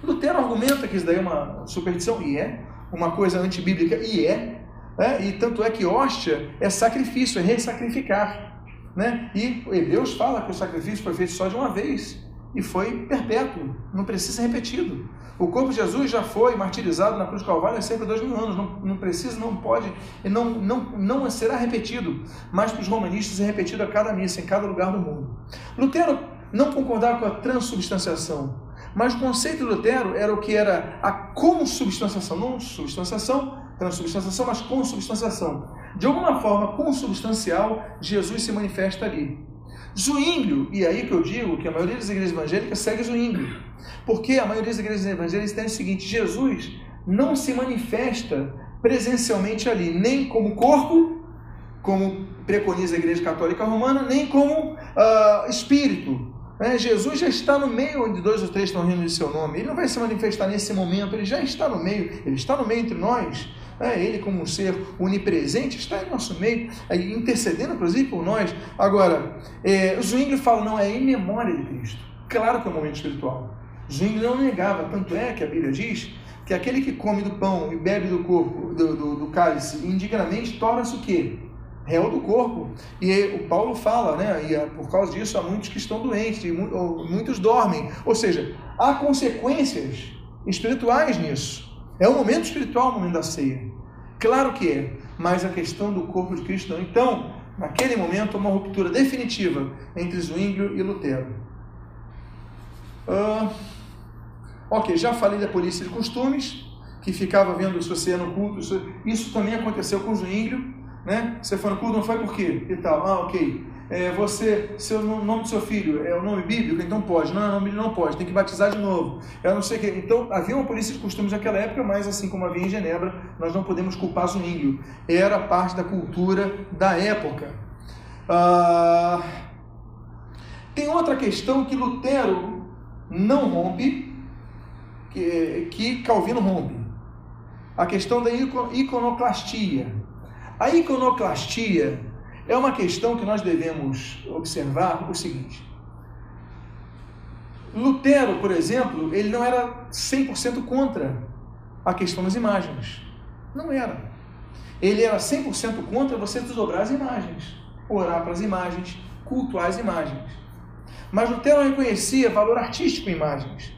Lutero argumenta que isso daí é uma superstição, e é, uma coisa antibíblica, e é, é, e tanto é que hóstia é sacrifício, é ressacrificar. Né? E Deus fala que o sacrifício foi feito só de uma vez e foi perpétuo, não precisa ser repetido. O corpo de Jesus já foi martirizado na cruz do Calvário há cerca de dois mil anos, não, não precisa, não pode, não, não, não será repetido, mas para os romanistas é repetido a cada missa, em cada lugar do mundo. Lutero não concordava com a transubstanciação, mas o conceito de Lutero era o que era a consubstanciação, não substanciação, transubstanciação, mas consubstanciação. De alguma forma consubstancial, Jesus se manifesta ali. Zwinglio, e aí que eu digo que a maioria das igrejas evangélicas segue Zwinglio, porque a maioria das igrejas evangélicas tem o seguinte: Jesus não se manifesta presencialmente ali, nem como corpo, como preconiza a Igreja Católica Romana, nem como uh, espírito. Né? Jesus já está no meio onde dois ou três estão rindo de seu nome. Ele não vai se manifestar nesse momento, ele já está no meio, ele está no meio entre nós. É, ele, como um ser onipresente, está em nosso meio, intercedendo, inclusive, por nós. Agora, é, Zwingli fala, não, é em memória de Cristo. Claro que é um momento espiritual. Zwingli não negava, tanto é que a Bíblia diz que aquele que come do pão e bebe do corpo, do, do, do cálice, indignamente, torna-se o quê? Réu do corpo. E o Paulo fala, né? E por causa disso há muitos que estão doentes, e muitos dormem. Ou seja, há consequências espirituais nisso. É um momento espiritual o momento da ceia. Claro que é, mas a questão do corpo de Cristo não. Então, naquele momento, uma ruptura definitiva entre Zwinglio e Lutero. Uh, Ok, já falei da polícia de costumes, que ficava vendo ia no culto. Isso também aconteceu com o Zwinglio, né? Você foi no culto, não foi por quê? E tal. Ah, ok. É, você, seu nome do seu filho é o nome bíblico, então pode. Não, nome não pode, tem que batizar de novo. Eu não sei que. Então havia uma polícia de costumes naquela época, mas assim como havia em Genebra, nós não podemos culpar Zwinglio. Era parte da cultura da época. Ah, tem outra questão que Lutero não rompe, que, que Calvino rompe. A questão da iconoclastia. A iconoclastia é uma questão que nós devemos observar o seguinte. Lutero, por exemplo, ele não era 100% contra a questão das imagens. Não era. Ele era 100% contra você desdobrar as imagens, orar para as imagens, cultuar as imagens. Mas Lutero reconhecia valor artístico em imagens.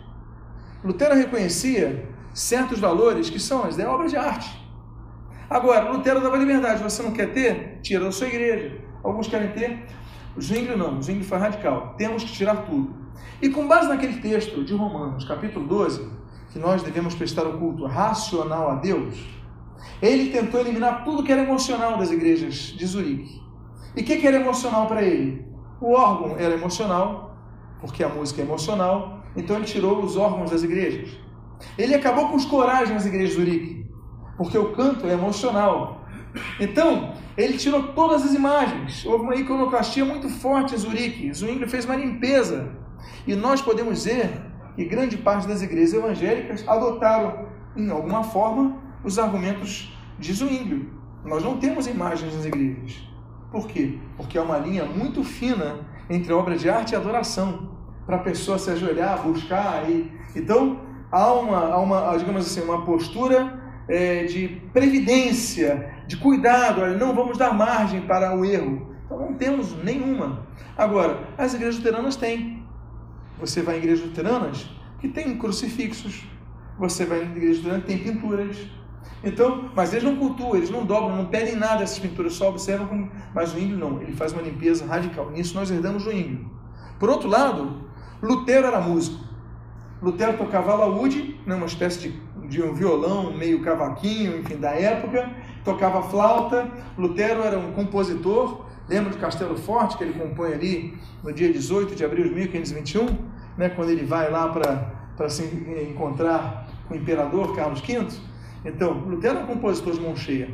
Lutero reconhecia certos valores que são as da obra de arte. Agora, Lutero dava liberdade. Você não quer ter? Tira da sua igreja. Alguns querem ter. Zwingli não. Zwingli foi radical. Temos que tirar tudo. E com base naquele texto de Romanos, capítulo 12, que nós devemos prestar o culto racional a Deus, ele tentou eliminar tudo que era emocional das igrejas de Zurique. E o que, que era emocional para ele? O órgão era emocional, porque a música é emocional, então ele tirou os órgãos das igrejas. Ele acabou com os corais nas igrejas de Zurique, porque o canto é emocional. Então, ele tirou todas as imagens. Houve uma iconoclastia muito forte em Zurique. Zwingli fez uma limpeza. E nós podemos dizer que grande parte das igrejas evangélicas adotaram, em alguma forma, os argumentos de Zwingli. Nós não temos imagens nas igrejas. Por quê? Porque é uma linha muito fina entre obra de arte e adoração. Para a pessoa se ajoelhar, buscar. E... Então, há uma, há uma, digamos assim, uma postura é, de previdência, de cuidado, olha, não vamos dar margem para o erro. Então não temos nenhuma. Agora, as igrejas luteranas têm. Você vai em igrejas luteranas que tem crucifixos. Você vai em igrejas luteranas que tem pinturas. Então, mas eles não cultuam, eles não dobram, não pedem nada essas pinturas, só observam como. Mas o índio não, ele faz uma limpeza radical. Nisso nós herdamos do índio. Por outro lado, Lutero era músico. Lutero tocava laúde, né, uma espécie de de um violão meio cavaquinho, enfim, da época, tocava flauta. Lutero era um compositor, lembra de Castelo Forte, que ele compõe ali no dia 18 de abril de 1521, né, quando ele vai lá para se encontrar com o imperador Carlos V? Então, Lutero era um compositor de mão cheia.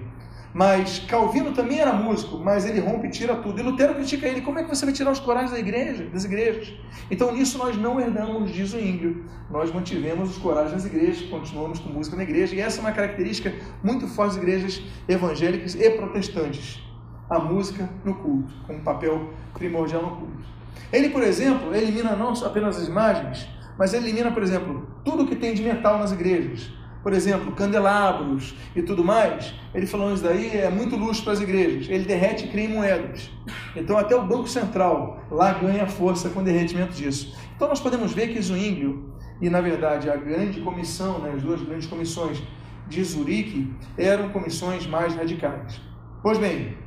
Mas Calvino também era músico, mas ele rompe e tira tudo. E Lutero critica ele: como é que você vai tirar os corais da igreja, das igrejas? Então nisso nós não herdamos diz o índio. Nós mantivemos os corais das igrejas, continuamos com música na igreja. E essa é uma característica muito forte das igrejas evangélicas e protestantes. A música no culto, como papel primordial no culto. Ele, por exemplo, elimina não apenas as imagens, mas elimina, por exemplo, tudo que tem de metal nas igrejas por exemplo, candelabros e tudo mais, ele falou isso daí é muito luxo para as igrejas. Ele derrete e cria moedas. Então até o Banco Central lá ganha força com o derretimento disso. Então nós podemos ver que Zwinglio e na verdade a grande comissão, né, as duas grandes comissões de Zurique eram comissões mais radicais. Pois bem,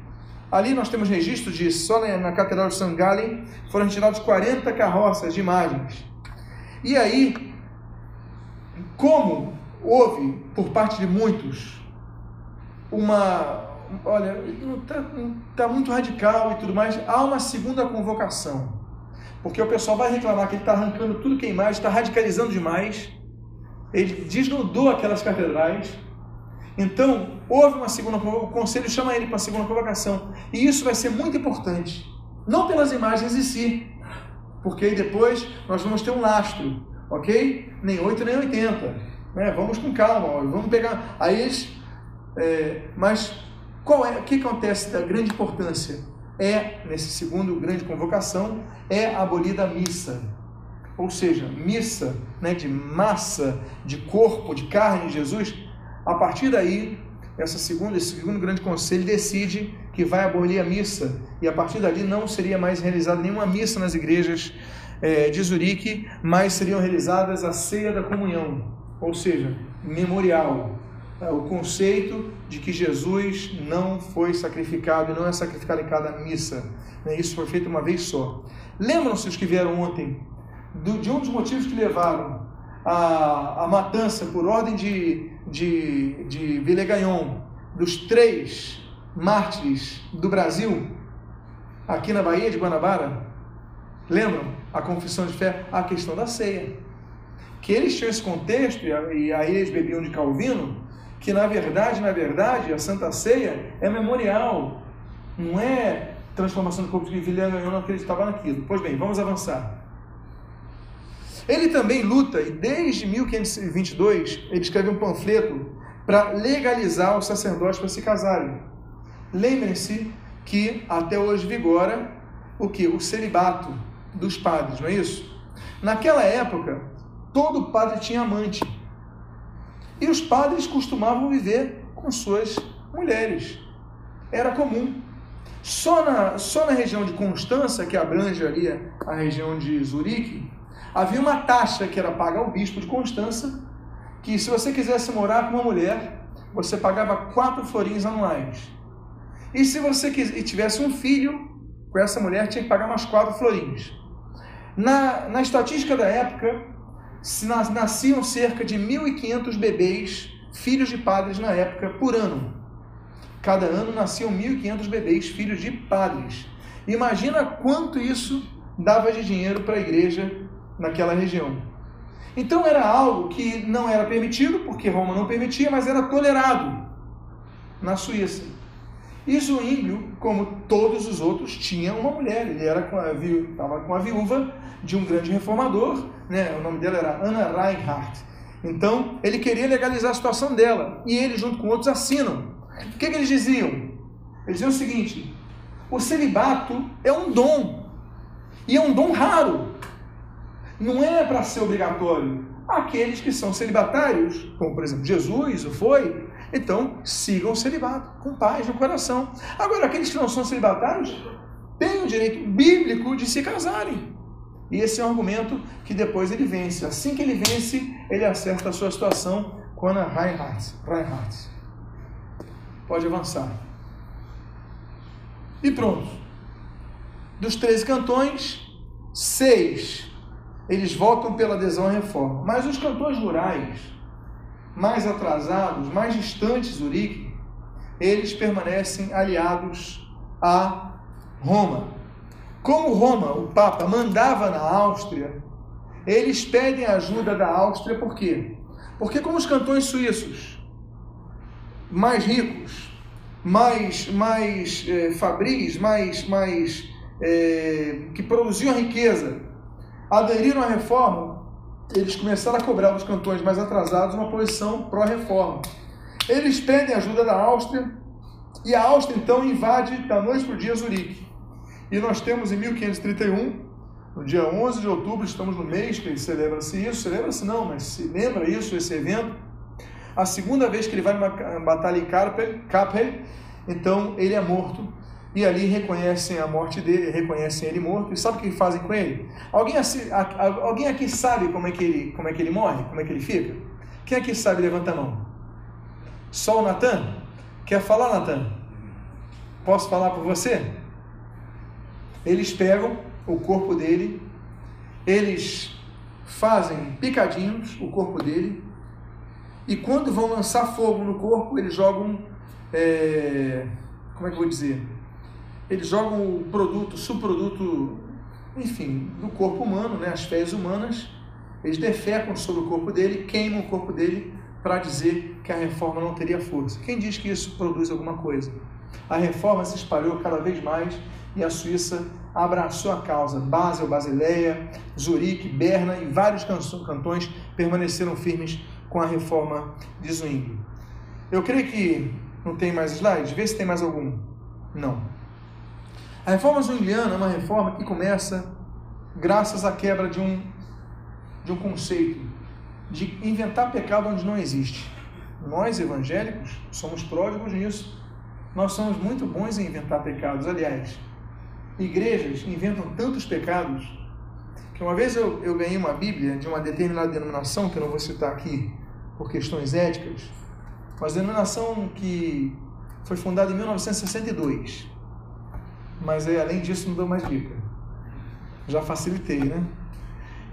ali nós temos registro de só na Catedral de St. Gallen foram retirados 40 carroças de imagens. E aí, como houve, por parte de muitos, uma. Olha, está tá muito radical e tudo mais. Há uma segunda convocação. Porque o pessoal vai reclamar que ele está arrancando tudo que é imagem, está radicalizando demais. Ele desnudou aquelas catedrais. Então, houve uma segunda convocação. O conselho chama ele para a segunda convocação. E isso vai ser muito importante. Não pelas imagens em si. Porque depois nós vamos ter um lastro. Ok? Nem 8 nem 80 né? Vamos com calma, vamos pegar. Aí eles. É, mas qual é? O que acontece da grande importância? É, nesse segundo grande convocação, é abolida a missa. Ou seja, missa né, de massa, de corpo, de carne de Jesus. A partir daí, essa segunda, esse segundo grande conselho decide que vai abolir a missa. E a partir dali não seria mais realizada nenhuma missa nas igrejas é, de Zurique, mas seriam realizadas a ceia da comunhão ou seja, memorial. É o conceito de que Jesus não foi sacrificado e não é sacrificado em cada missa. Né? Isso foi feito uma vez só. Lembram-se os que vieram ontem de um dos motivos que levaram a, a matança por ordem de, de, de Villegagnon dos três mártires do Brasil, aqui na Bahia de Guanabara, lembram a confissão de fé? A questão da ceia. Que eles tinham esse contexto, e aí eles bebiam de Calvino, que na verdade, na verdade, a Santa Ceia é memorial, não é transformação do corpo de Villegagnon não acreditava naquilo. Pois bem, vamos avançar. Ele também luta, e desde 1522 ele escreve um panfleto para legalizar os sacerdotes para se casarem. Lembrem-se que até hoje vigora o que? O celibato dos padres, não é isso? Naquela época, todo padre tinha amante. E os padres costumavam viver com suas mulheres. Era comum. Só na, só na região de Constança, que abrange ali a região de Zurique, havia uma taxa que era paga ao bispo de Constança, que se você quisesse morar com uma mulher, você pagava quatro florinhos anuais. E se você e tivesse um filho com essa mulher, tinha que pagar mais quatro florinhos. Na, na estatística da época, nasciam cerca de 1.500 bebês, filhos de padres na época, por ano. Cada ano nasciam 1.500 bebês, filhos de padres. Imagina quanto isso dava de dinheiro para a igreja naquela região. Então era algo que não era permitido, porque Roma não permitia, mas era tolerado na Suíça. E Zwinglio, como todos os outros, tinha uma mulher. Ele era com a, estava com a viúva de um grande reformador, né? o nome dela era Anna Reinhardt. Então, ele queria legalizar a situação dela. E ele, junto com outros, assinam. O que, que eles diziam? Eles diziam o seguinte: o celibato é um dom. E é um dom raro não é para ser obrigatório. Aqueles que são celibatários, como por exemplo Jesus o foi, então sigam o celibato com paz no coração. Agora, aqueles que não são celibatários têm o direito bíblico de se casarem. E esse é um argumento que depois ele vence. Assim que ele vence, ele acerta a sua situação com Ana Reinhardt. Reinhardt. Pode avançar. E pronto. Dos 13 cantões, seis eles votam pela adesão à reforma. Mas os cantões rurais, mais atrasados, mais distantes do Zurique, eles permanecem aliados a Roma. Como Roma, o Papa, mandava na Áustria, eles pedem ajuda da Áustria por quê? Porque como os cantões suíços, mais ricos, mais, mais é, fabris, mais, mais é, que produziam riqueza, aderiram à reforma, eles começaram a cobrar dos cantões mais atrasados uma posição pró-reforma. Eles pedem ajuda da Áustria e a Áustria então invade da noite para o dia Zurique. E nós temos em 1531, no dia 11 de outubro, estamos no mês que celebra-se isso, celebra-se não, mas se lembra isso, esse evento, a segunda vez que ele vai numa batalha em Kappel, então ele é morto e ali reconhecem a morte dele, reconhecem ele morto, e sabe o que fazem com ele? Alguém, alguém aqui sabe como é, que ele, como é que ele morre? Como é que ele fica? Quem aqui sabe? Levanta a mão. Só o Natan? Quer falar, Natan? Posso falar por você? Eles pegam o corpo dele, eles fazem picadinhos o corpo dele, e quando vão lançar fogo no corpo, eles jogam. É, como é que eu vou dizer? Eles jogam o produto, subproduto, enfim, do corpo humano, né, as fezes humanas, eles defecam sobre o corpo dele, queimam o corpo dele para dizer que a reforma não teria força. Quem diz que isso produz alguma coisa? A reforma se espalhou cada vez mais e a Suíça abraçou a causa. Basel, Basileia, Zurique, Berna e vários cantões permaneceram firmes com a reforma de Zwingli. Eu creio que não tem mais slides. Vê se tem mais algum. Não. A reforma zwingliana é uma reforma que começa graças à quebra de um, de um conceito de inventar pecado onde não existe. Nós, evangélicos, somos pródigos nisso. Nós somos muito bons em inventar pecados. Aliás, igrejas inventam tantos pecados que uma vez eu, eu ganhei uma Bíblia de uma determinada denominação, que eu não vou citar aqui por questões éticas, mas denominação que foi fundada em 1962. Mas além disso, não dou mais dica. Já facilitei, né?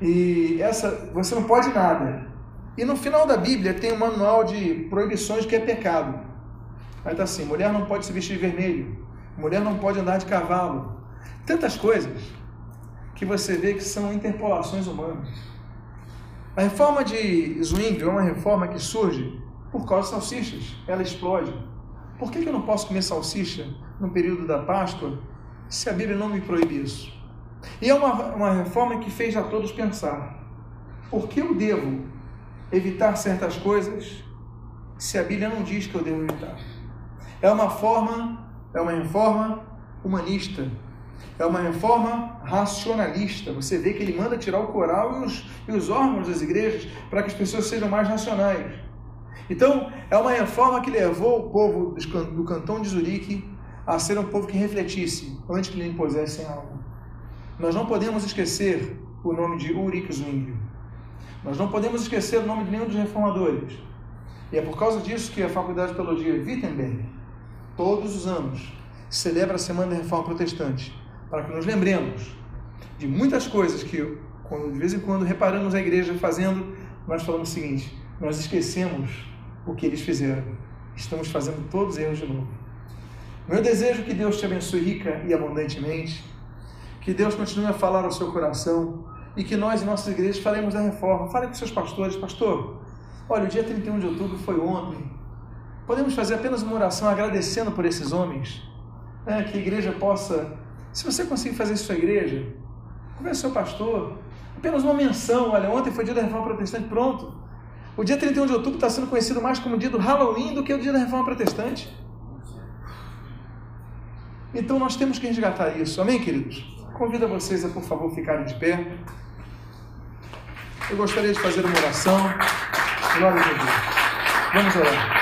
E essa, você não pode nada. E no final da Bíblia tem um manual de proibições que é pecado. Aí tá assim: mulher não pode se vestir de vermelho, mulher não pode andar de cavalo. Tantas coisas que você vê que são interpolações humanas. A reforma de Zwingli é uma reforma que surge por causa de salsichas. Ela explode. Por que, que eu não posso comer salsicha no período da Páscoa se a Bíblia não me proíbe isso? E é uma, uma reforma que fez a todos pensar: por que eu devo evitar certas coisas se a Bíblia não diz que eu devo evitar? É uma forma, é uma reforma humanista, é uma reforma racionalista. Você vê que ele manda tirar o coral e os, e os órgãos das igrejas para que as pessoas sejam mais racionais. Então, é uma reforma que levou o povo do cantão de Zurique a ser um povo que refletisse antes que lhe impusessem algo. Nós não podemos esquecer o nome de Ulrich Zwingli. Nós não podemos esquecer o nome de nenhum dos reformadores. E é por causa disso que a Faculdade de Teologia Wittenberg, todos os anos, celebra a Semana da Reforma Protestante, para que nos lembremos de muitas coisas que, quando, de vez em quando, reparamos a igreja fazendo, nós falamos o seguinte: nós esquecemos o que eles fizeram. Estamos fazendo todos erros de novo. Meu desejo é que Deus te abençoe rica e abundantemente que Deus continue a falar ao seu coração e que nós, em nossas igrejas, falemos da reforma. Fale com seus pastores, pastor. Olha, o dia 31 de outubro foi ontem. Podemos fazer apenas uma oração agradecendo por esses homens. Né? Que a igreja possa, se você conseguir fazer isso sua igreja, converse com seu pastor. Apenas uma menção. Olha, ontem foi dia da reforma protestante, pronto. O dia 31 de outubro está sendo conhecido mais como dia do Halloween do que o dia da reforma protestante. Então nós temos que resgatar isso. Amém, queridos? Convido vocês a, por favor, ficarem de pé. Eu gostaria de fazer uma oração. Glória a Deus. Vamos orar.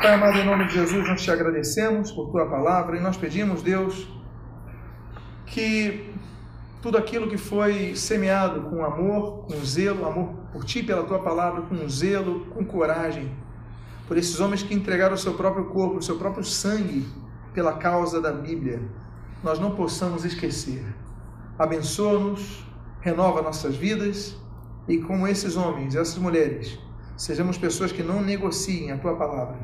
Pai amado, em nome de Jesus, nós te agradecemos por tua palavra e nós pedimos, Deus, que tudo aquilo que foi semeado com amor, com zelo, amor por ti, pela tua palavra, com zelo, com coragem, por esses homens que entregaram o seu próprio corpo, o seu próprio sangue pela causa da Bíblia nós não possamos esquecer. Abençoa-nos, renova nossas vidas e, como esses homens, essas mulheres, sejamos pessoas que não negociem a tua palavra,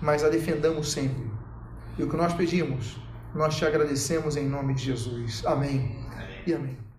mas a defendamos sempre. E o que nós pedimos, nós te agradecemos em nome de Jesus. Amém, amém. e amém.